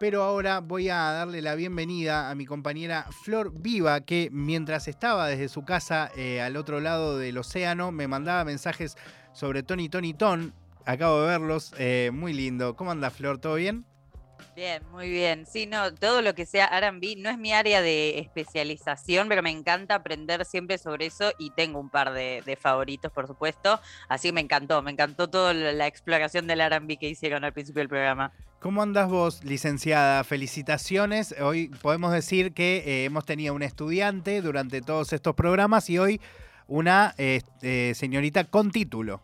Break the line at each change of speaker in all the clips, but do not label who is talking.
pero ahora voy a darle la bienvenida a mi compañera Flor Viva, que mientras estaba desde su casa eh, al otro lado del océano, me mandaba mensajes sobre Tony Tony Ton. Acabo de verlos, eh, muy lindo. ¿Cómo anda Flor? ¿Todo bien?
Bien, muy bien. Sí, no, todo lo que sea RB no es mi área de especialización, pero me encanta aprender siempre sobre eso y tengo un par de, favoritos, por supuesto. Así que me encantó, me encantó toda la exploración del RB que hicieron al principio del programa.
¿Cómo andas vos, licenciada? Felicitaciones. Hoy podemos decir que eh, hemos tenido un estudiante durante todos estos programas y hoy una eh, eh, señorita con título.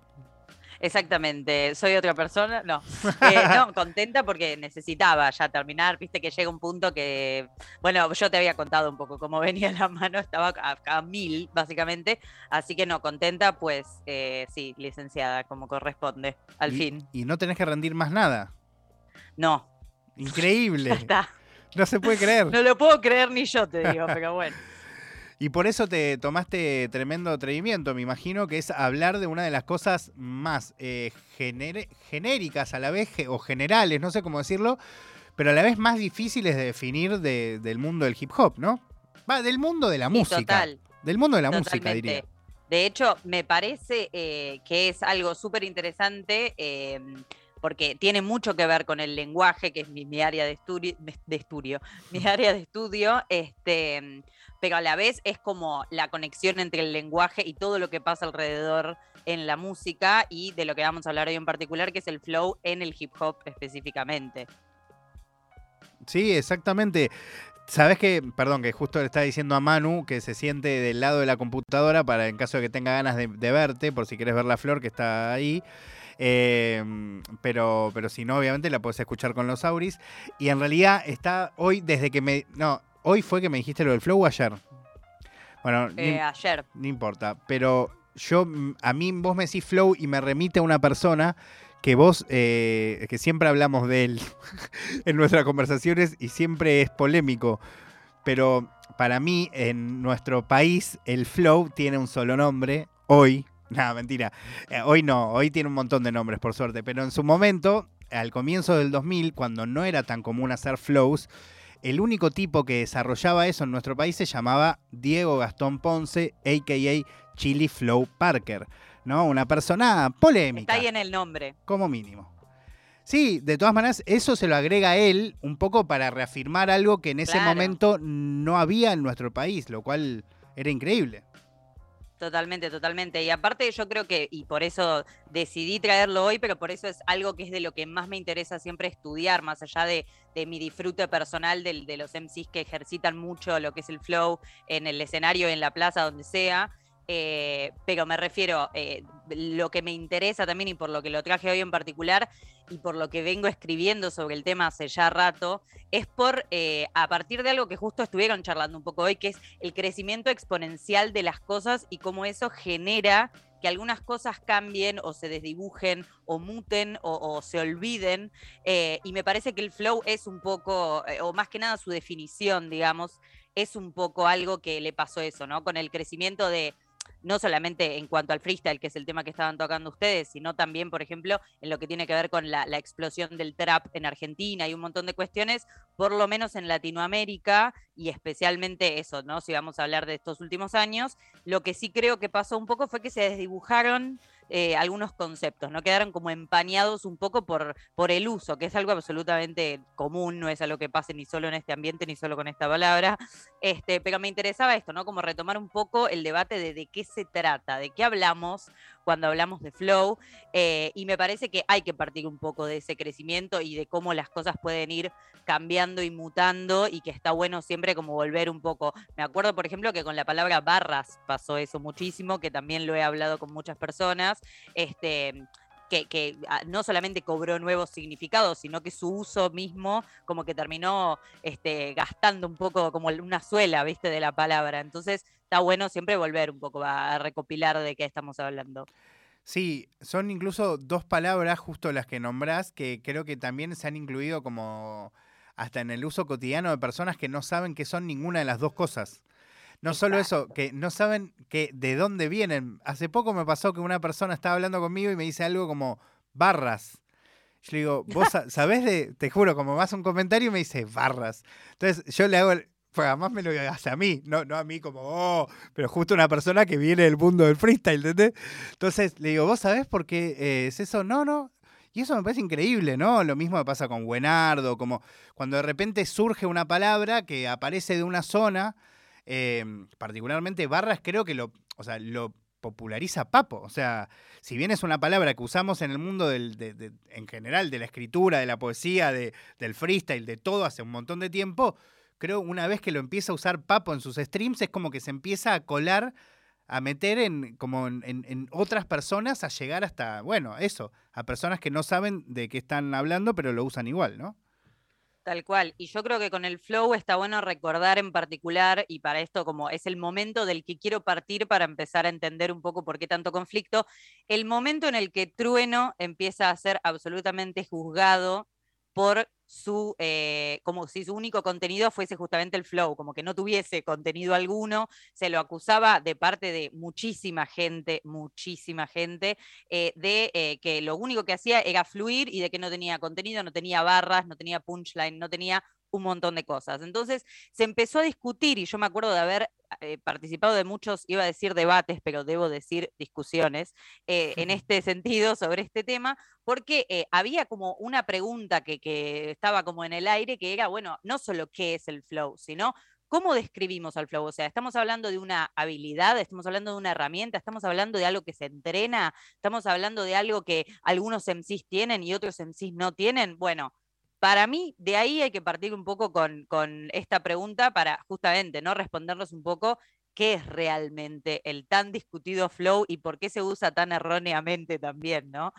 Exactamente, soy otra persona, no. Eh, no, contenta porque necesitaba ya terminar, viste que llega un punto que, bueno, yo te había contado un poco cómo venía la mano, estaba a, mil básicamente, así que no, contenta pues eh, sí, licenciada, como corresponde, al fin.
Y no tenés que rendir más nada.
No.
Increíble.
Está.
No se puede creer.
No lo puedo creer ni yo, te digo, pero bueno.
Y por eso te tomaste tremendo atrevimiento, me imagino, que es hablar de una de las cosas más eh, genéricas a la vez, o generales, no sé cómo decirlo, pero a la vez más difíciles de definir del mundo del hip hop, ¿no? Va, del mundo de la música. Total. Del mundo de la música, diría.
De hecho, me parece eh, que es algo súper interesante. Em, porque tiene mucho que ver con el lenguaje, que es mi, área de, estudio, de mi área de estudio, este, pero a la vez es como la conexión entre el lenguaje y todo lo que pasa alrededor en la música y de lo que vamos a hablar hoy en particular, que es el flow en el hip hop específicamente.
Sí, exactamente. Sabes que, perdón, que justo le estaba diciendo a Manu que se siente del lado de la computadora para en caso de que tenga ganas de, verte, por si quieres ver la flor que está ahí. Em, pero, pero si no, obviamente la puedes escuchar con los auris. Y en realidad está hoy, desde que me. No, ¿Hoy fue que me dijiste lo del flow ayer?
Bueno, eh, ayer.
No importa, pero yo, a mí vos me decís flow y me remite a una persona que vos, eh, que siempre hablamos de él en nuestras conversaciones y siempre es polémico, pero para mí en nuestro país el flow tiene un solo nombre, hoy, nada, mentira, eh, hoy no, hoy tiene un montón de nombres por suerte, pero en su momento, al comienzo del 2000, cuando no era tan común hacer flows, el único tipo que desarrollaba eso en nuestro país se llamaba Diego Gastón Ponce, a.k.a. Chili Flow Parker, ¿no? Una persona polémica.
Está ahí en el nombre.
Como mínimo. Sí, de todas maneras, eso se lo agrega a él un poco para reafirmar algo que en ese momento no había en nuestro país, lo cual era increíble.
Totalmente, totalmente. Y aparte yo creo que, y por eso decidí traerlo hoy, pero por eso es algo que es de lo que más me interesa siempre estudiar, más allá de, mi disfrute personal de, de los MCs que ejercitan mucho lo que es el flow en el escenario, en la plaza, donde sea. Eh, pero me refiero, eh, lo que me interesa también y por lo que lo traje hoy en particular y por lo que vengo escribiendo sobre el tema hace ya rato, es por, eh, a partir de algo que justo estuvieron charlando un poco hoy, que es el crecimiento exponencial de las cosas y cómo eso genera que algunas cosas cambien o se desdibujen o muten o, se olviden. y me parece que el flow es un poco, o más que nada su definición, digamos, es un poco algo que le pasó eso, ¿no? Con el crecimiento de no solamente en cuanto al freestyle, que es el tema que estaban tocando ustedes, sino también, por ejemplo, en lo que tiene que ver con la, explosión del trap en Argentina y un montón de cuestiones, por lo menos en Latinoamérica y especialmente eso, ¿no? Si vamos a hablar de estos últimos años, lo que sí creo que pasó un poco fue que se desdibujaron eh, algunos conceptos, ¿no? Quedaron como empañados un poco por, por el uso, que es algo absolutamente común, no es algo que pase ni solo en este ambiente, ni solo con esta palabra. Este, pero me interesaba esto, ¿no? Como retomar un poco el debate de de qué se trata, de qué hablamos cuando hablamos de flow, eh, y me parece que hay que partir un poco de ese crecimiento y de cómo las cosas pueden ir cambiando y mutando y que está bueno siempre como volver un poco. Me acuerdo, por ejemplo, que con la palabra barras pasó eso muchísimo, que también lo he hablado con muchas personas. Este, que, ah, no solamente cobró nuevos significados, sino que su uso mismo como que terminó este, gastando un poco como una suela, viste, de la palabra. Entonces está bueno siempre volver un poco a recopilar de qué estamos hablando.
Sí, son incluso dos palabras justo las que nombrás que creo que también se han incluido como hasta en el uso cotidiano de personas que no saben que son ninguna de las dos cosas. No solo eso, que no saben que de dónde vienen. Hace poco me pasó que una persona estaba hablando conmigo y me dice algo como barras. Yo le digo, vos sabés de, te juro, como más un comentario me dice barras. Entonces yo le hago, pues además me lo hace a mí, no, no a mí como, oh, pero justo una persona que viene del mundo del freestyle, ¿entendés? Entonces le digo, ¿vos sabés por qué eh, es eso? No, no. Y eso me parece increíble, ¿no? Lo mismo me pasa con Buenardo, como cuando de repente surge una palabra que aparece de una zona, em, particularmente barras, creo que lo, o sea, lo populariza Papo. O sea, si bien es una palabra que usamos en el mundo del, en general, de la escritura, de la poesía, del freestyle, de todo hace un montón de tiempo, creo una vez que lo empieza a usar Papo en sus streams es como que se empieza a colar, a meter en, como en, otras personas, a llegar hasta, bueno, eso, a personas que no saben de qué están hablando, pero lo usan igual, ¿no?
Tal cual. Y yo creo que con el flow está bueno recordar en particular, y para esto como es el momento del que quiero partir para empezar a entender un poco por qué tanto conflicto, el momento en el que Trueno empieza a ser absolutamente juzgado por su, eh, como si su único contenido fuese justamente el flow, como que no tuviese contenido alguno, se lo acusaba de parte de muchísima gente, muchísima gente, eh, de eh, que lo único que hacía era fluir y de que no tenía contenido, no tenía barras, no tenía punchline, no tenía un montón de cosas. Entonces se empezó a discutir y yo me acuerdo de haber eh, participado de muchos, iba a decir debates, pero debo decir discusiones eh, en este sentido sobre este tema, porque eh, había como una pregunta que, que estaba como en el aire, que era, bueno, no solo qué es el flow, sino ¿Cómo describimos al flow? O sea, estamos hablando de una habilidad, estamos hablando de una herramienta, estamos hablando de algo que se entrena, estamos hablando de algo que algunos MCs tienen y otros MCs no tienen. Bueno, para mí, de ahí hay que partir un poco con, esta pregunta para justamente ¿no? respondernos un poco qué es realmente el tan discutido flow y por qué se usa tan erróneamente también, ¿no?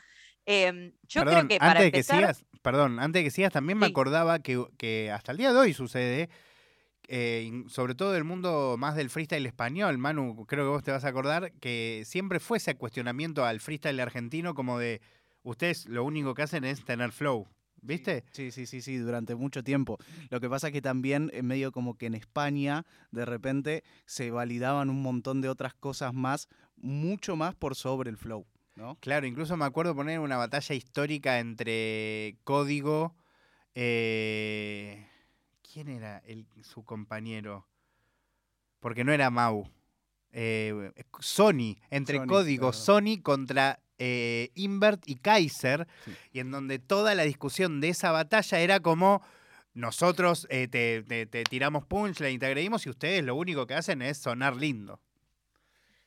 Em, yo creo que para antes de que sigas, perdón, antes de que sigas, también me acordaba que, hasta el día de hoy sucede, eh, sobre todo el mundo más del freestyle español, Manu, creo que vos te vas a acordar, que siempre fue ese cuestionamiento al freestyle argentino como de, ustedes lo único que hacen es tener flow. ¿Viste?
Sí, sí, sí, sí, durante mucho tiempo. Lo que pasa es que también, en medio como que en España, de repente se validaban un montón de otras cosas más, mucho más por sobre el flow. ¿no?
Claro, incluso me acuerdo poner una batalla histórica entre Código. Eh, ¿Quién era su compañero? Porque no era Mau. Eh, Sony, entre Código, Sony contra eh, Invert y Kaiser, y en donde toda la discusión de esa batalla era como nosotros eh, te, te, tiramos punchline, te agredimos y ustedes lo único que hacen es sonar lindo.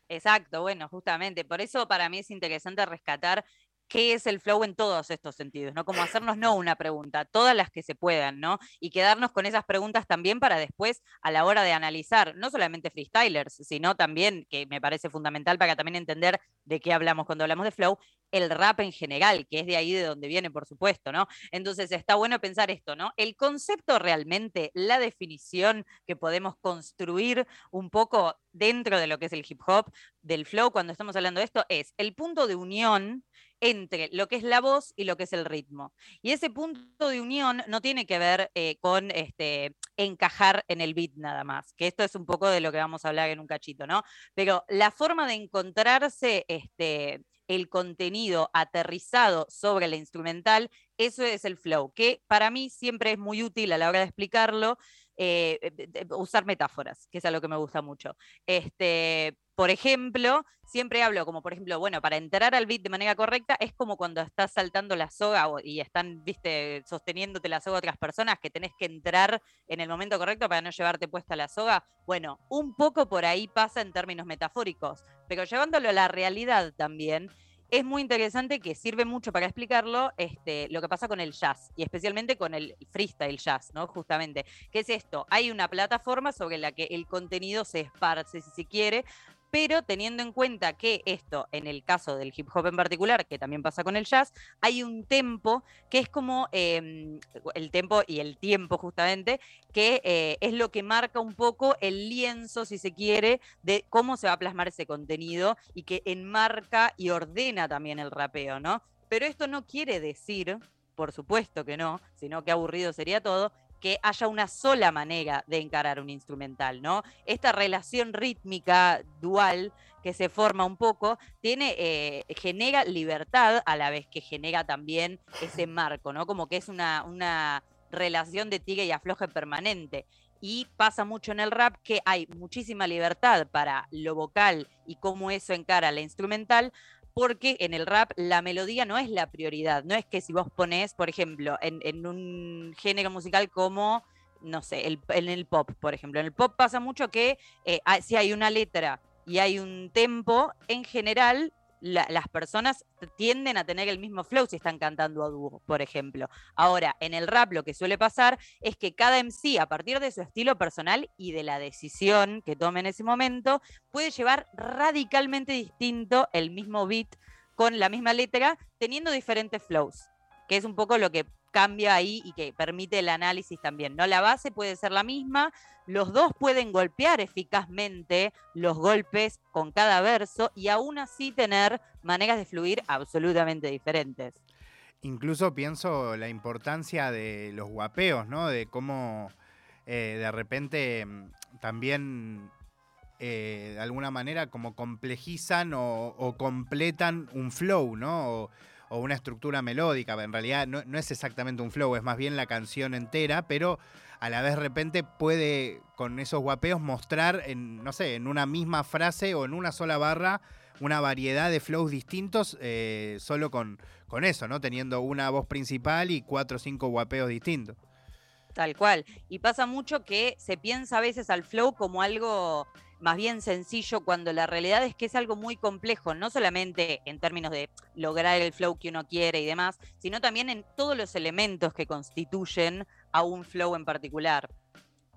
Exacto, bueno, justamente. Por eso para mí es interesante rescatar qué es el flow en todos estos sentidos, ¿no? Como hacernos no una pregunta, todas las que se puedan, ¿no? Y quedarnos con esas preguntas también para después, a la hora de analizar, no solamente freestylers, sino también, que me parece fundamental para también entender de qué hablamos cuando hablamos de flow, el rap en general, que es de ahí de donde viene, por supuesto, ¿no? Entonces está bueno pensar esto, ¿no? El concepto realmente, la definición que podemos construir un poco dentro de lo que es el hip hop, del flow, cuando estamos hablando de esto, es el punto de unión entre lo que es la voz y lo que es el ritmo. Y ese punto de unión no tiene que ver eh, con este, encajar en el beat nada más, que esto es un poco de lo que vamos a hablar en un cachito, ¿no? Pero la forma de encontrarse este, el contenido aterrizado sobre la instrumental, eso es el flow, que para mí siempre es muy útil a la hora de explicarlo, eh, usar metáforas, que es algo que me gusta mucho. Este, por ejemplo, siempre hablo como, por ejemplo, bueno, para entrar al beat de manera correcta es como cuando estás saltando la soga y están, viste, sosteniéndote la soga otras personas que tenés que entrar en el momento correcto para no llevarte puesta la soga. Bueno, un poco por ahí pasa en términos metafóricos, pero llevándolo a la realidad también, es muy interesante que sirve mucho para explicarlo este, lo que pasa con el jazz y especialmente con el freestyle jazz, ¿no? Justamente. ¿Qué es esto? Hay una plataforma sobre la que el contenido se esparce, si se quiere, pero teniendo en cuenta que esto, en el caso del hip hop en particular, que también pasa con el jazz, hay un tempo que es como em, el tempo y el tiempo justamente, que eh, es lo que marca un poco el lienzo, si se quiere, de cómo se va a plasmar ese contenido y que enmarca y ordena también el rapeo, ¿no? Pero esto no quiere decir, por supuesto que no, sino que aburrido sería todo, que haya una sola manera de encarar un instrumental, ¿no? Esta relación rítmica dual que se forma un poco, tiene, eh, genera libertad a la vez que genera también ese marco, ¿no? Como que es una, relación de tigre y afloje permanente. Y pasa mucho en el rap que hay muchísima libertad para lo vocal y cómo eso encara la instrumental, porque en el rap la melodía no es la prioridad. No es que si vos pones, por ejemplo, en, un género musical como, no sé, en el pop, por ejemplo. En el pop pasa mucho que eh, si hay una letra y hay un tempo, en general las personas tienden a tener el mismo flow si están cantando a dúo, por ejemplo. Ahora, en el rap lo que suele pasar es que cada MC, a partir de su estilo personal y de la decisión que tome en ese momento, puede llevar radicalmente distinto el mismo beat con la misma letra, teniendo diferentes flows, que es un poco lo que cambia ahí y que permite el análisis también. ¿no? La base puede ser la misma, los dos pueden golpear eficazmente los golpes con cada verso y aún así tener maneras de fluir absolutamente diferentes.
Incluso pienso la importancia de los guapeos, ¿no? De cómo eh, de repente mm, también eh, de alguna manera como complejizan o, completan un flow, ¿no? Una estructura melódica. En realidad no, es exactamente un flow, es más bien la canción entera, pero a la vez de repente puede con esos guapeos mostrar en, no sé, en una misma frase o en una sola barra una variedad de flows distintos eh, solo con, con eso, ¿no? Teniendo una voz principal y cuatro o cinco guapeos distintos.
Tal cual. Y pasa mucho que se piensa a veces al flow como algo más bien sencillo cuando la realidad es que es algo muy complejo, no solamente en términos de lograr el flow que uno quiere y demás, sino también en todos los elementos que constituyen a un flow en particular.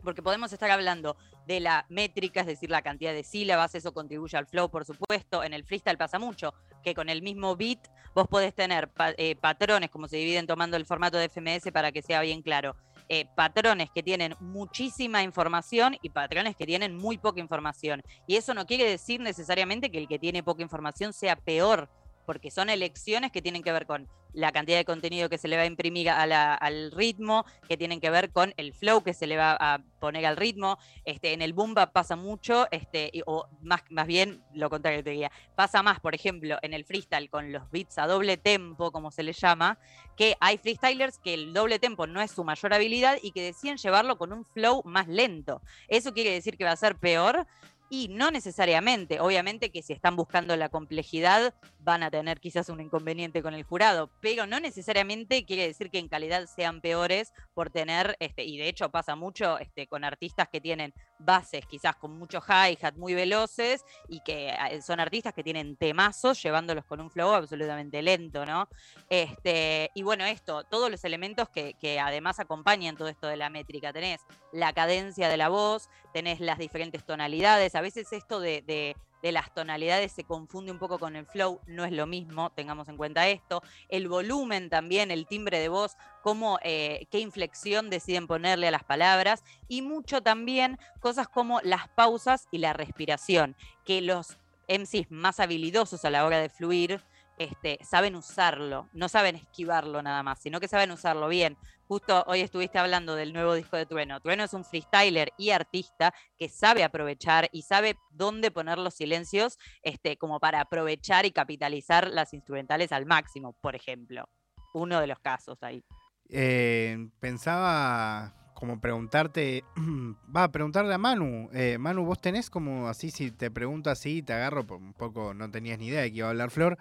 Porque podemos estar hablando de la métrica, es decir, la cantidad de sílabas, eso contribuye al flow, por supuesto. En el freestyle pasa mucho, que con el mismo beat vos podés tener eh, patrones, como se dividen tomando el formato de FMS para que sea bien claro eh, patrones que tienen muchísima información y patrones que tienen muy poca información. Y eso no quiere decir necesariamente que el que tiene poca información sea peor porque son elecciones que tienen que ver con la cantidad de contenido que se le va a imprimir al ritmo, que tienen que ver con el flow que se le va a poner al ritmo. Este, en el boom pasa mucho, este, o más, más bien lo contrario te diría, pasa más, por ejemplo, en el freestyle con los beats a doble tempo, como se le llama, que hay freestylers que el doble tempo no es su mayor habilidad y que deciden llevarlo con un flow más lento. ¿Eso quiere decir que va a ser peor? Y no necesariamente, obviamente que si están buscando la complejidad van a tener quizás un inconveniente con el jurado, pero no necesariamente quiere decir que en calidad sean peores por tener, este, y de hecho pasa mucho este, con artistas que tienen bases quizás con mucho hi-hat muy veloces y que eh, son artistas que tienen temazos llevándolos con un flow absolutamente lento, ¿no? Este, y bueno, esto, todos los elementos que, además acompañan todo esto de la métrica, tenés la cadencia de la voz, tenés las diferentes tonalidades, a veces esto de de las tonalidades se confunde un poco con el flow, no es lo mismo, tengamos en cuenta esto. El volumen también, el timbre de voz, cómo, eh, qué inflexión deciden ponerle a las palabras y mucho también cosas como las pausas y la respiración, que los MCs más habilidosos a la hora de fluir este, saben usarlo, no saben esquivarlo nada más, sino que saben usarlo bien. Justo hoy estuviste hablando del nuevo disco de Trueno. Trueno es un freestyler y artista que sabe aprovechar y sabe dónde poner los silencios este, como para aprovechar y capitalizar las instrumentales al máximo, por ejemplo. Uno de los casos ahí.
Eh, pensaba como preguntarte, va a preguntarle a Manu, eh, Manu, vos tenés como así, si te pregunto así, te agarro, un poco no tenías ni idea de que iba a hablar Flor,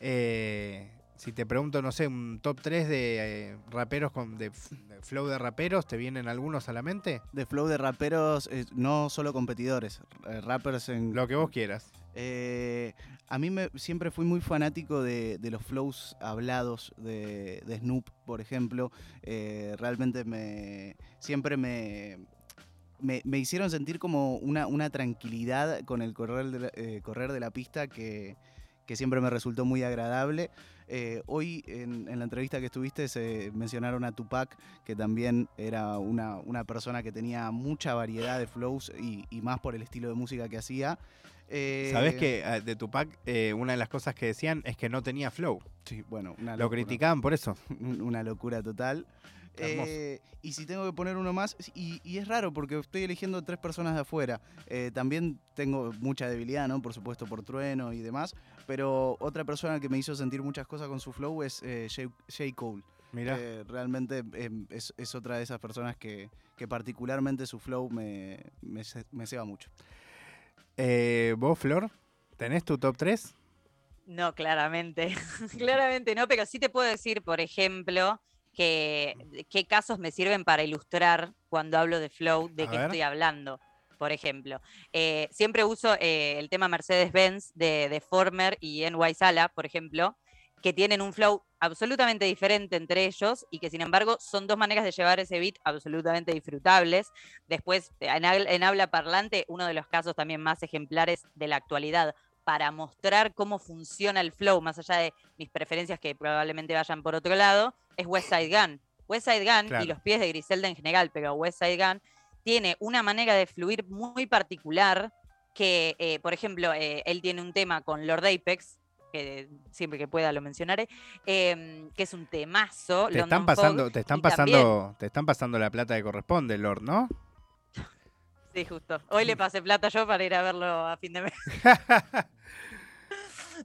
eh, si te pregunto, no sé, un top 3 de eh, raperos con de, flow de raperos, ¿te vienen algunos a la mente?
De flow de raperos, eh, no solo competidores, rappers en...
Lo que vos quieras.
a mí me, siempre fui muy fanático de, los flows hablados de, Snoop, por ejemplo. realmente me siempre me, me, hicieron sentir como una, una tranquilidad con el correr correr de la pista que que siempre me resultó muy agradable. Eh, hoy en, la entrevista que estuviste se mencionaron a Tupac, que también era una, persona que tenía mucha variedad de flows y, más por el estilo de música que hacía.
Eh, Sabes que ah, de Tupac eh, una de las cosas que decían es que no tenía flow.
Sí, bueno,
lo criticaban por eso.
Una locura total. Eh, y si tengo que poner uno más, y, y es raro porque estoy eligiendo tres personas de afuera. Eh, también tengo mucha debilidad, ¿no? Por supuesto, por trueno y demás. Pero otra persona que me hizo sentir muchas cosas con su flow es eh, J. J. Cole.
Mira.
Eh, realmente em, es, es otra de esas personas que, que particularmente su flow me, me, me ceba mucho.
Eh, ¿Vos, Flor? ¿Tenés tu top 3?
No, claramente, claramente no, pero sí te puedo decir, por ejemplo, que qué casos me sirven para ilustrar cuando hablo de flow, de qué estoy hablando. Por ejemplo, Eh, siempre uso eh, el tema Mercedes-Benz de, de Former y NY Sala, por ejemplo, que tienen un flow absolutamente diferente entre ellos y que sin embargo son dos maneras de llevar ese beat absolutamente disfrutables. Después, en, en habla parlante, uno de los casos también más ejemplares de la actualidad para mostrar cómo funciona el flow, más allá de mis preferencias que probablemente vayan por otro lado, es West Side Gun. West Side Gun
Claro.
y los pies de Griselda en general, pero West Side Gun tiene una manera de fluir muy particular que, eh, por ejemplo, eh, él tiene un tema con Lord Apex, que siempre que pueda lo mencionaré, em, que es un temazo.
Te
London
están
Fog,
pasando, te están
también-
pasando, te están pasando la plata que corresponde, Lord, ¿no?
Sí, justo. Hoy le pasé plata yo para ir a verlo a fin de mes.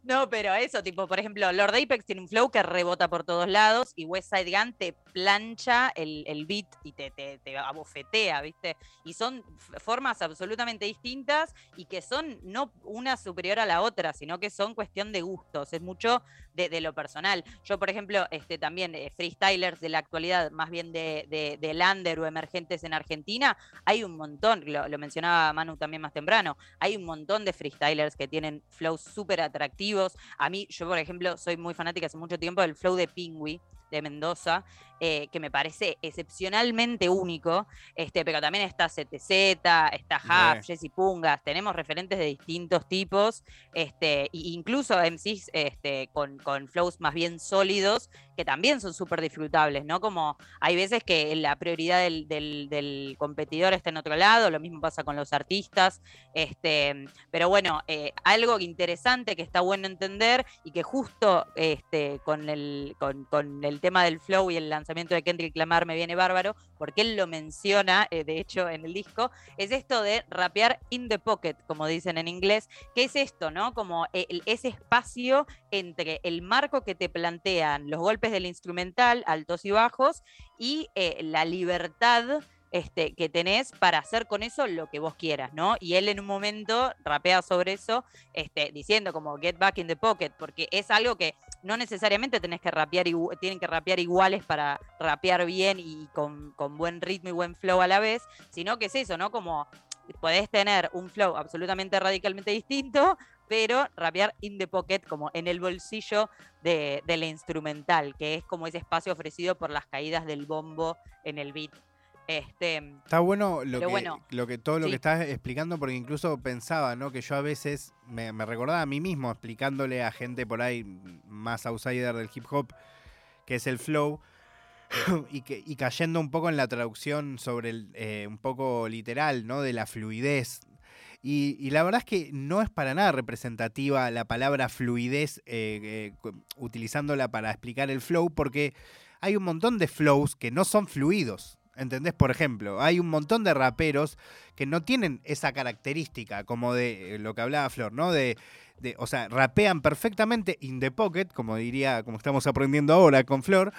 No, pero eso, tipo, por ejemplo, Lord Apex tiene un flow que rebota por todos lados y West Side Gun te plancha el, el beat y te, te, te abofetea, ¿viste? Y son formas absolutamente distintas y que son no una superior a la otra, sino que son cuestión de gustos, es mucho de, de lo personal. Yo, por ejemplo, este, también eh, freestylers de la actualidad, más bien de, de, de lander o emergentes en Argentina, hay un montón, lo, lo mencionaba Manu también más temprano, hay un montón de freestylers que tienen flows súper atractivos. A mí, yo por ejemplo, soy muy fanática hace mucho tiempo del flow de Pingui de Mendoza, eh, que me parece excepcionalmente único, este, pero también está CTZ, está Huff. Jesse Pungas, tenemos referentes de distintos tipos, este, e incluso MCs este, con, con flows más bien sólidos, que también son súper disfrutables, ¿no? Como hay veces que la prioridad del, del- del competidor está en otro lado, lo mismo pasa con los artistas, este, pero bueno, eh, algo interesante que está bueno entender y que justo este, con, el, con, con el tema del flow y el lanzamiento de Kendrick Lamar me viene bárbaro, porque él lo menciona, eh, de hecho, en el disco, es esto de rapear in the pocket, como dicen en inglés, que es esto, ¿no? Como el- ese espacio entre el marco que te plantean los golpes del instrumental, altos y bajos, y eh, la libertad este, que tenés para hacer con eso lo que vos quieras, ¿no? Y él en un momento rapea sobre eso, este, diciendo como get back in the pocket, porque es algo que no necesariamente tenés que rapear, tienen que rapear iguales para rapear bien y con, con buen ritmo y buen flow a la vez, sino que es eso, ¿no? Como podés tener un flow absolutamente radicalmente distinto, pero rapear in the pocket, como en el bolsillo de, de la instrumental, que es como ese espacio ofrecido por las caídas del bombo en el beat. Este,
Está bueno lo que,
bueno,
lo que todo lo
sí.
que estás explicando, porque incluso pensaba, ¿no? Que yo a veces me, me recordaba a mí mismo explicándole a gente por ahí más outsider del hip hop, que es el flow, y, que, y cayendo un poco en la traducción sobre el, eh, un poco literal, ¿no? De la fluidez. Y, y la verdad es que no es para nada representativa la palabra fluidez eh, eh, utilizándola para explicar el flow, porque hay un montón de flows que no son fluidos. ¿Entendés? Por ejemplo, hay un montón de raperos que no tienen esa característica, como de eh, lo que hablaba Flor, ¿no? De, o sea, rapean perfectamente in the pocket, como diría, como estamos aprendiendo ahora con Flor,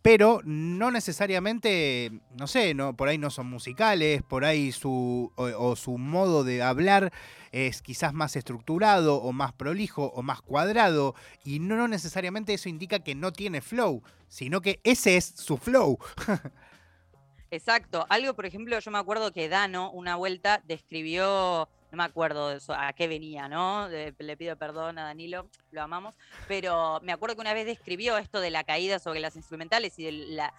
pero no necesariamente, no sé, no, por ahí no son musicales, por ahí su, o su modo de hablar es quizás más estructurado o más prolijo o más cuadrado, y no, no necesariamente eso indica que no tiene flow, sino que ese es su flow.
Exacto. Algo, por ejemplo, yo me acuerdo que Dano una vuelta describió, no me acuerdo de eso, a qué venía, ¿no? De- le pido perdón a Danilo, lo amamos, pero me acuerdo que una vez describió esto de la caída sobre las instrumentales y de la,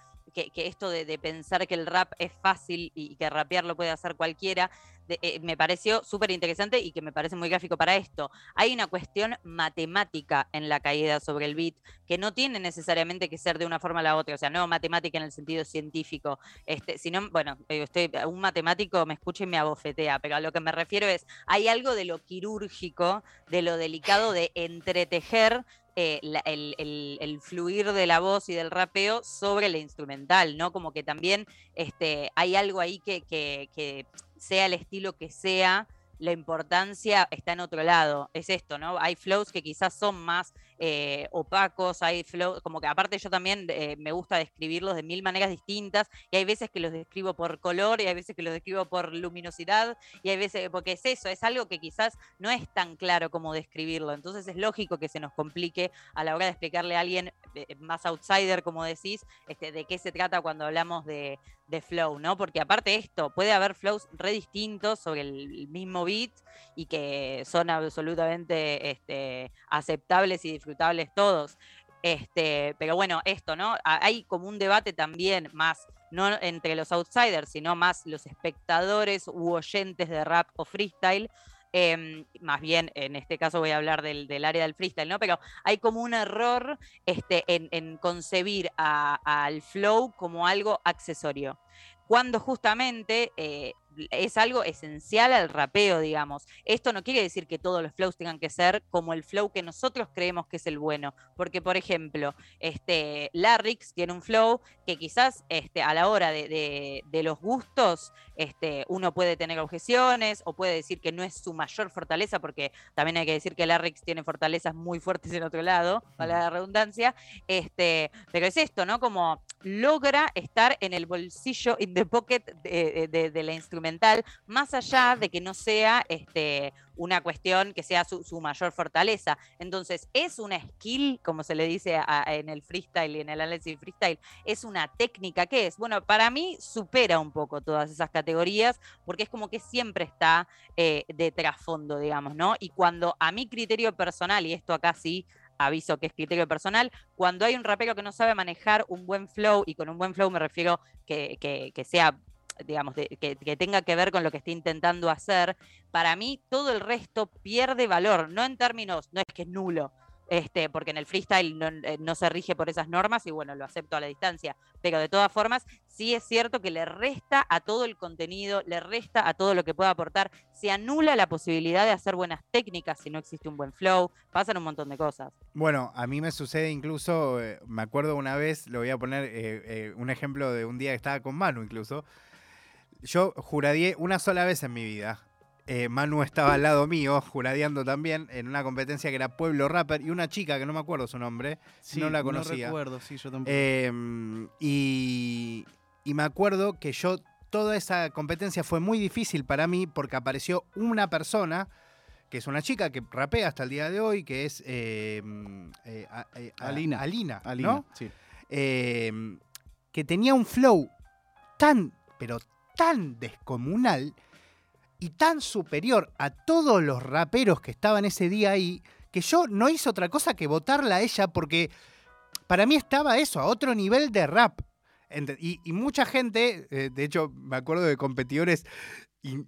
que, esto de, pensar que el rap es fácil y que rapear lo puede hacer cualquiera, eh, me pareció súper interesante y que me parece muy gráfico para esto. Hay una cuestión matemática en la caída sobre el beat que no tiene necesariamente que ser de una forma a la otra, o sea, no matemática en el sentido científico, este, sino, bueno, estoy, un matemático me escucha y me abofetea, pero a lo que me refiero es, hay algo de lo quirúrgico, de lo delicado de entretejer eh, el, fluir de la voz y del rapeo sobre la instrumental, ¿no? Como que también este, hay algo ahí que, que sea el estilo que sea, la importancia está en otro lado. Es esto, ¿no? Hay flows que quizás son más eh, opacos, hay flows, como que aparte yo también eh, me gusta describirlos de mil maneras distintas, y hay veces que los describo por color, y hay veces que los describo por luminosidad, y hay veces, porque es eso, es algo que quizás no es tan claro como describirlo. Entonces es lógico que se nos complique a la hora de explicarle a alguien eh, más outsider, como decís, este, de qué se trata cuando hablamos de, de flow, ¿no? Porque aparte de esto, puede haber flows re distintos sobre el mismo beat y que son absolutamente este, aceptables y disfrutables todos. Este, pero bueno, esto, ¿no? Hay como un debate también más, no entre los outsiders, sino más los espectadores u oyentes de rap o freestyle, Em, más bien en este caso voy a hablar del, área del freestyle, ¿no? Pero hay como un error este, en, concebir al flow como algo accesorio cuando justamente eh, es algo esencial al rapeo, digamos. Esto no quiere decir que todos los flows tengan que ser como el flow que nosotros creemos que es el bueno, porque por ejemplo, este, Larrix tiene un flow que quizás este, a la hora de, los gustos este, uno puede tener objeciones o puede decir que no es su mayor fortaleza, porque también hay que decir que Larrix tiene fortalezas muy fuertes en otro lado, para la redundancia, este, pero es esto, ¿no? Como logra estar en el bolsillo in the pocket de, de la instrumentación más allá de que no sea este, una cuestión que sea su, mayor fortaleza. Entonces, es una skill, como se le dice en el freestyle y en el análisis freestyle, es una técnica que es, bueno, para mí supera un poco todas esas categorías porque es como que siempre está eh, de trasfondo, digamos, ¿no? Y cuando a mi criterio personal, y esto acá sí aviso que es criterio personal, cuando hay un rapero que no sabe manejar un buen flow, y con un buen flow me refiero que, que sea digamos, que, tenga que ver con lo que esté intentando hacer, para mí todo el resto pierde valor, no en términos, no es que es nulo, este, porque en el freestyle eh, no, se rige por esas normas y bueno, lo acepto a la distancia, pero de todas formas sí es cierto que le resta a todo el contenido, le resta a todo lo que pueda aportar, se anula la posibilidad de hacer buenas técnicas si no existe un buen flow, pasan un montón de cosas.
Bueno, a mí me sucede incluso, eh, me acuerdo una vez, lo voy a poner eh, un ejemplo de un día que estaba con Manu incluso, yo juradié una sola vez en mi vida. Eh, Manu estaba al lado mío, juradeando también, en una competencia que era Pueblo Rapper, y una chica que no me acuerdo su nombre, no la conocía.
No recuerdo, sí, yo tampoco.
Em, y, y me acuerdo que yo, toda esa competencia fue muy difícil para mí porque apareció una persona que es una chica que rapea hasta el día de hoy, que es em, eh, eh, Alina. Alina, ¿no? sí. Em, que tenía un flow tan, pero tan descomunal y tan superior a todos los raperos que estaban ese día ahí, que yo no hice otra cosa que votarla a ella porque para mí estaba eso, a otro nivel de rap. Y, mucha gente, eh, de hecho me acuerdo de competidores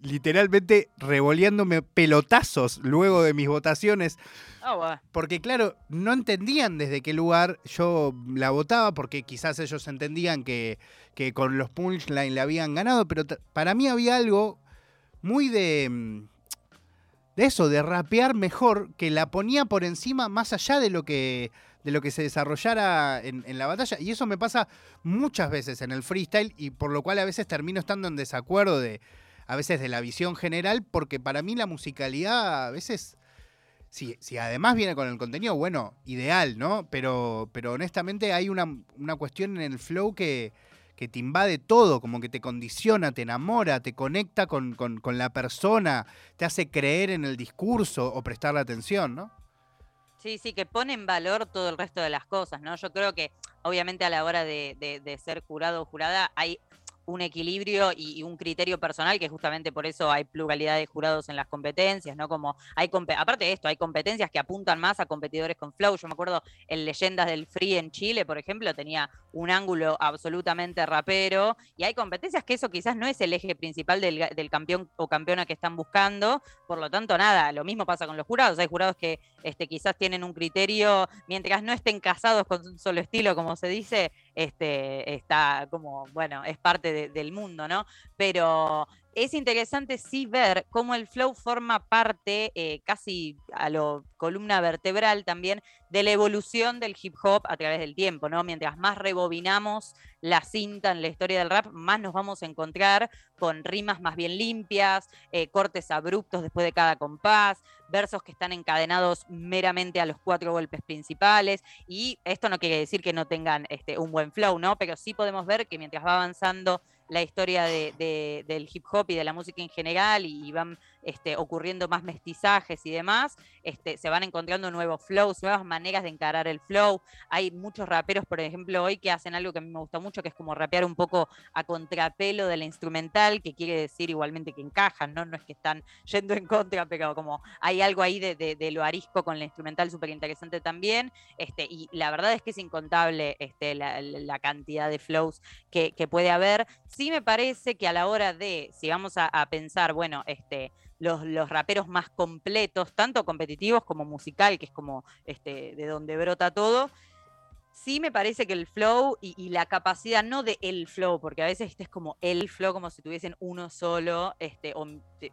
literalmente revoleándome pelotazos luego de mis votaciones. Ah, porque claro, no entendían desde qué lugar yo la votaba, porque quizás ellos entendían que, que con los punchlines le habían ganado, pero para mí había algo muy de, mm, de eso, de rapear mejor, que la ponía por encima más allá de lo que de lo que se desarrollara en, en, la batalla. Y eso me pasa muchas veces en el freestyle y por lo cual a veces termino estando en desacuerdo de, a veces de la visión general, porque para mí la musicalidad a veces, si, si además viene con el contenido, bueno, ideal, ¿no? Pero, pero honestamente hay una, cuestión en el flow que, que, te invade todo, como que te condiciona, te enamora, te conecta con, con, la persona, te hace creer en el discurso o prestarle atención, ¿no?
Sí, sí, que pone en valor todo el resto de las cosas, ¿no? Yo creo que obviamente a la hora de, de ser jurado o jurada hay un equilibrio y, un criterio personal, que justamente por eso hay pluralidad de jurados en las competencias, ¿no? Como hay aparte de esto, hay competencias que apuntan más a competidores con flow. Yo me acuerdo en Leyendas del Free en Chile, por ejemplo, tenía un ángulo absolutamente rapero, y hay competencias que eso quizás no es el eje principal del, del campeón o campeona que están buscando, por lo tanto, nada, lo mismo pasa con los jurados. Hay jurados que este, quizás tienen un criterio, mientras no estén casados con un solo estilo, como se dice, este, está como, bueno, es parte del mundo, ¿no? Pero es interesante sí ver cómo el flow forma parte, eh, casi a lo columna vertebral también, de la evolución del hip hop a través del tiempo, ¿no? Mientras más rebobinamos la cinta en la historia del rap, más nos vamos a encontrar con rimas más bien limpias, eh, cortes abruptos después de cada compás, versos que están encadenados meramente a los cuatro golpes principales. Y esto no quiere decir que no tengan este, un buen flow, ¿no? Pero sí podemos ver que mientras va avanzando la historia del hip hop y de la música en general y, van este, ocurriendo más mestizajes y demás, este, se van encontrando nuevos flows, nuevas maneras de encarar el flow. Hay muchos raperos, por ejemplo, hoy que hacen algo que a mí me gusta mucho, que es como rapear un poco a contrapelo de la instrumental, que quiere decir igualmente que encajan, ¿no? No es que están yendo en contra, pero como hay algo ahí de, lo arisco con la instrumental súper interesante también. Este, y la verdad es que es incontable la, cantidad de flows que, puede haber. Sí me parece que a la hora de, si vamos a, a pensar, bueno, este, los, los, raperos más completos, tanto competitivos como musical, que es como este, de donde brota todo, sí me parece que el flow y, la capacidad, no de el flow, porque a veces este es como el flow, como si tuviesen uno solo, este,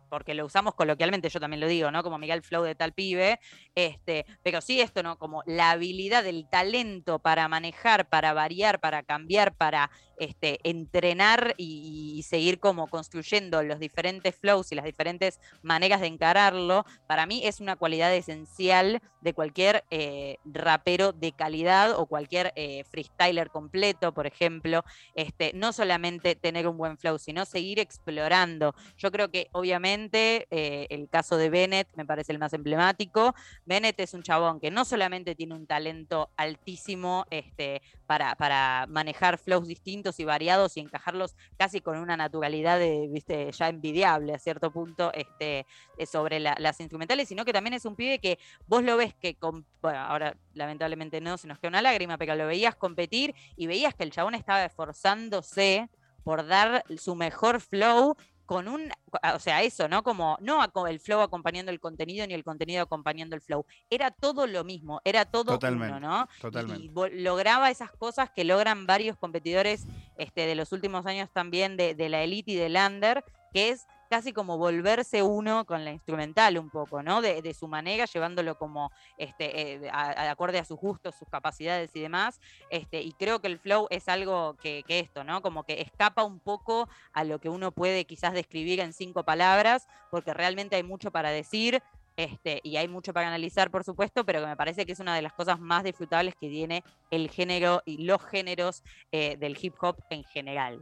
porque lo usamos coloquialmente, yo también lo digo, ¿no? Como Miguel Flow de tal pibe, este, pero sí esto, ¿no? Como la habilidad, el talento para manejar, para variar, para cambiar, para este, entrenar y, seguir como construyendo los diferentes flows y las diferentes maneras de encararlo, para mí es una cualidad esencial de cualquier eh, rapero de calidad o cualquier eh, freestyler completo, por ejemplo. Este, no solamente tener un buen flow, sino seguir explorando. Yo creo que obviamente eh, el caso de Bennett me parece el más emblemático. Bennett es un chabón que no solamente tiene un talento altísimo este, para, para manejar flows distintos, y variados y encajarlos casi con una naturalidad de, viste, ya envidiable a cierto punto este, eh, sobre las instrumentales, sino que también es un pibe que vos lo ves que, con, ahora lamentablemente no, se nos queda una lágrima, pero lo veías competir y veías que el chabón estaba esforzándose por dar su mejor flow con un, o sea, eso, ¿no? Como no el flow acompañando el contenido ni el contenido acompañando el flow. Era todo lo mismo, era todo uno, ¿no?
Totalmente.
Y, lograba esas cosas que logran varios competidores este, de los últimos años también de, de la elite y del under, que es casi como volverse uno con la instrumental un poco, ¿no? De, su manera, llevándolo como este, eh, acorde a sus gustos, sus capacidades y demás. Este, y creo que el flow es algo que, esto, ¿no? Como que escapa un poco a lo que uno puede quizás describir en cinco palabras, porque realmente hay mucho para decir. Este, y hay mucho para analizar, por supuesto, pero que me parece que es una de las cosas más disfrutables que tiene el género y los géneros eh, del hip hop en general.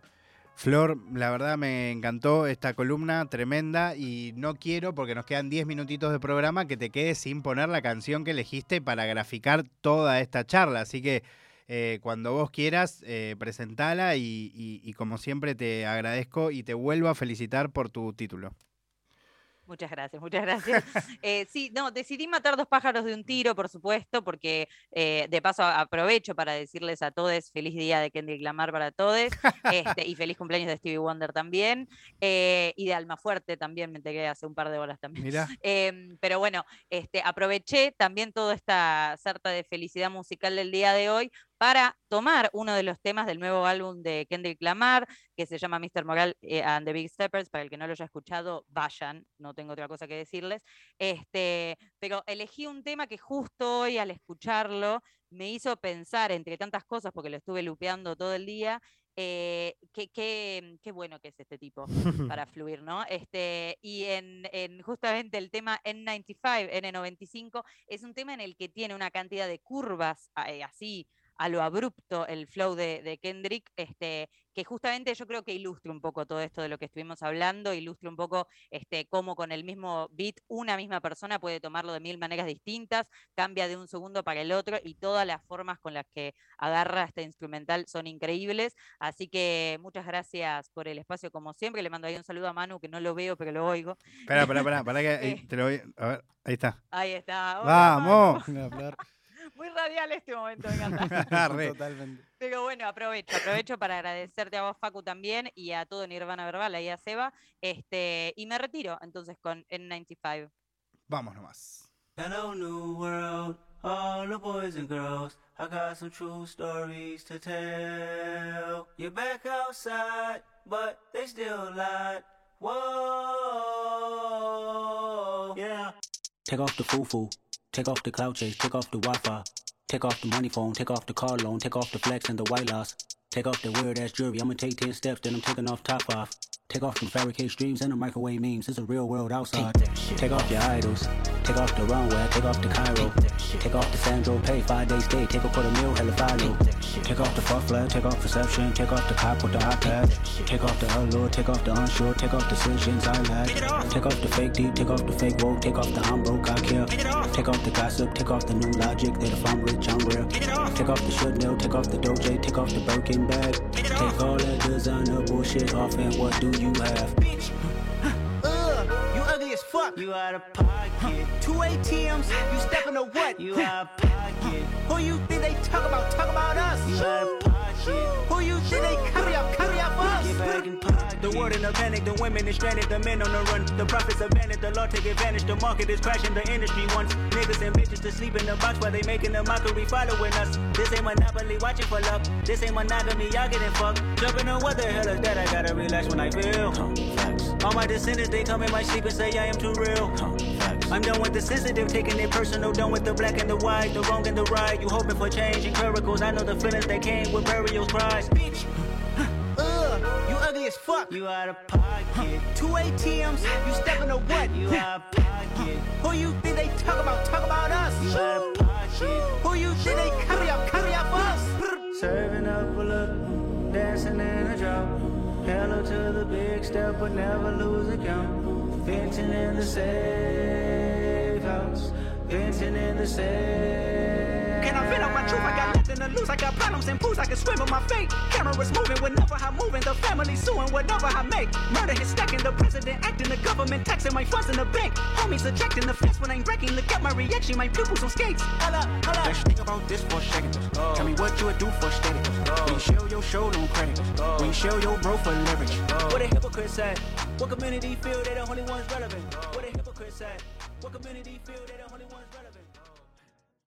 Flor, la verdad me encantó esta columna tremenda y no quiero, porque nos quedan 10 minutitos de programa, que te quedes sin poner la canción que elegiste para graficar toda esta charla. Así que eh, cuando vos quieras, eh, presentala y como siempre te agradezco y te vuelvo a felicitar por tu título.
Muchas gracias, muchas gracias. Eh, sí, no, decidí matar dos pájaros de un tiro, por supuesto, porque eh, de paso aprovecho para decirles a todos feliz día de Kendrick Lamar para todos este, y feliz cumpleaños de Stevie Wonder también eh, y de Almafuerte también, me enteré hace un par de horas también. Em, pero bueno, este, aproveché también toda esta sarta de felicidad musical del día de hoy para tomar uno de los temas del nuevo álbum de Kendrick Lamar, que se llama Mr. Moral eh, and the Big Steppers. Para el que no lo haya escuchado, vayan, no tengo otra cosa que decirles. Este, pero elegí un tema que justo hoy al escucharlo me hizo pensar, entre tantas cosas, porque lo estuve lupeando todo el día, eh, qué, qué, bueno que es este tipo para fluir, ¿no? Este, y en, en, justamente el tema N95, N95, es un tema en el que tiene una cantidad de curvas eh, así a lo abrupto el flow de, Kendrick, este, que justamente yo creo que ilustra un poco todo esto de lo que estuvimos hablando, ilustra un poco este, cómo con el mismo beat una misma persona puede tomarlo de mil maneras distintas, cambia de un segundo para el otro y todas las formas con las que agarra este instrumental son increíbles. Así que muchas gracias por el espacio como siempre. Le mando ahí un saludo a Manu, que no lo veo, pero lo oigo.
Espera, espera, espera, para que eh. te lo voy a ver, ahí está.
Ahí está.
Vamos.
Muy radial este momento, me encanta.
Totalmente.
Pero bueno, aprovecho, aprovecho para agradecerte a vos, Facu, también, y a todo Nirvana Verbal, ahí a Seba. Este, y me retiro entonces con N95.
Vamos nomás.
Hello, new world, all the boys and girls. I got some true stories to tell. You're back outside, but they still lied. Whoa, yeah.
Take off the foo-foo, take off the cloud chase, take off the Wi-Fi, take off the money phone, take off the car loan, take off the flex and the white loss, take off the weird ass jewelry. I'ma take ten steps, then I'm taking off top off. Take off them fabricate streams and the microwave memes. It's a real world outside. Take off your idols. Take off the runway. Take off the Cairo. Take off the Sandro Pay. Five days stay. Take off for the meal. Hella follow. Take off the fuck flag. Take off perception. Take off the cop with the iPad. Take off the allure. Take off the unsure. Take off decisions I lack. Take off the fake deep. Take off the fake woke. Take off the I'm broke. I care. Take off the gossip. Take off the new logic. That if I'm rich, I'm real. Take off the Chanel. Take off the Doja. Take off the Birkin bag. Take all that designer bullshit off and what do you have?
Ugh, you ugly as fuck.
You out of pocket.
Two ATMs, you stepping to what?
You out of pocket.
Who you think they talk about? Talk about us.
You out of pocket.
Who you think they carry up? Carry up
Get
us.
back in pocket.
The world in a panic, the women is stranded, the men on the run. The profits are abandoned, the law take advantage. The market is crashing, the industry wants niggas and bitches to sleep in the box while they making a mockery following us. This ain't monopoly, watching for luck. This ain't monogamy, y'all getting fucked. Jumping on what the hell is that? I gotta relax when I feel. All my descendants, they come in my sleep and say I am too real. I'm done with the sensitive, taking it personal. Done with the black and the white, the wrong and the right. You hoping for change and miracles. I know the feelings that came with burial cries. Bitch,
Ugh, you ugly as fuck.
You out of pocket.
Two ATMs, you stepping to what?
You out of pocket.
Who you think they talk about? Talk about us.
You out of pocket.
Who you think they carry up? Carry up us.
Serving up a look, dancing in a drop. Hello to the big step, but never lose a count. Venting in the safe house. Venting in the safe.
My truth? I got nothing to lose. I got problems and pools. I can swim with my fate. Cameras moving whenever I'm moving. The family suing whatever I make. Murder is stacking. The president acting. The government taxing my funds in the bank. Homies ejecting the fence when I'm breaking. Look at my reaction. My pupils on skates.
Hold up, hold up.
Let's think about this for a second. Oh. Tell me what you would do for steady. When you show your show no credit. Oh. When you show your bro for leverage. Oh. What a hypocrite said. What community feel they the only ones relevant? What a hypocrite said. What community feel they the only ones relevant?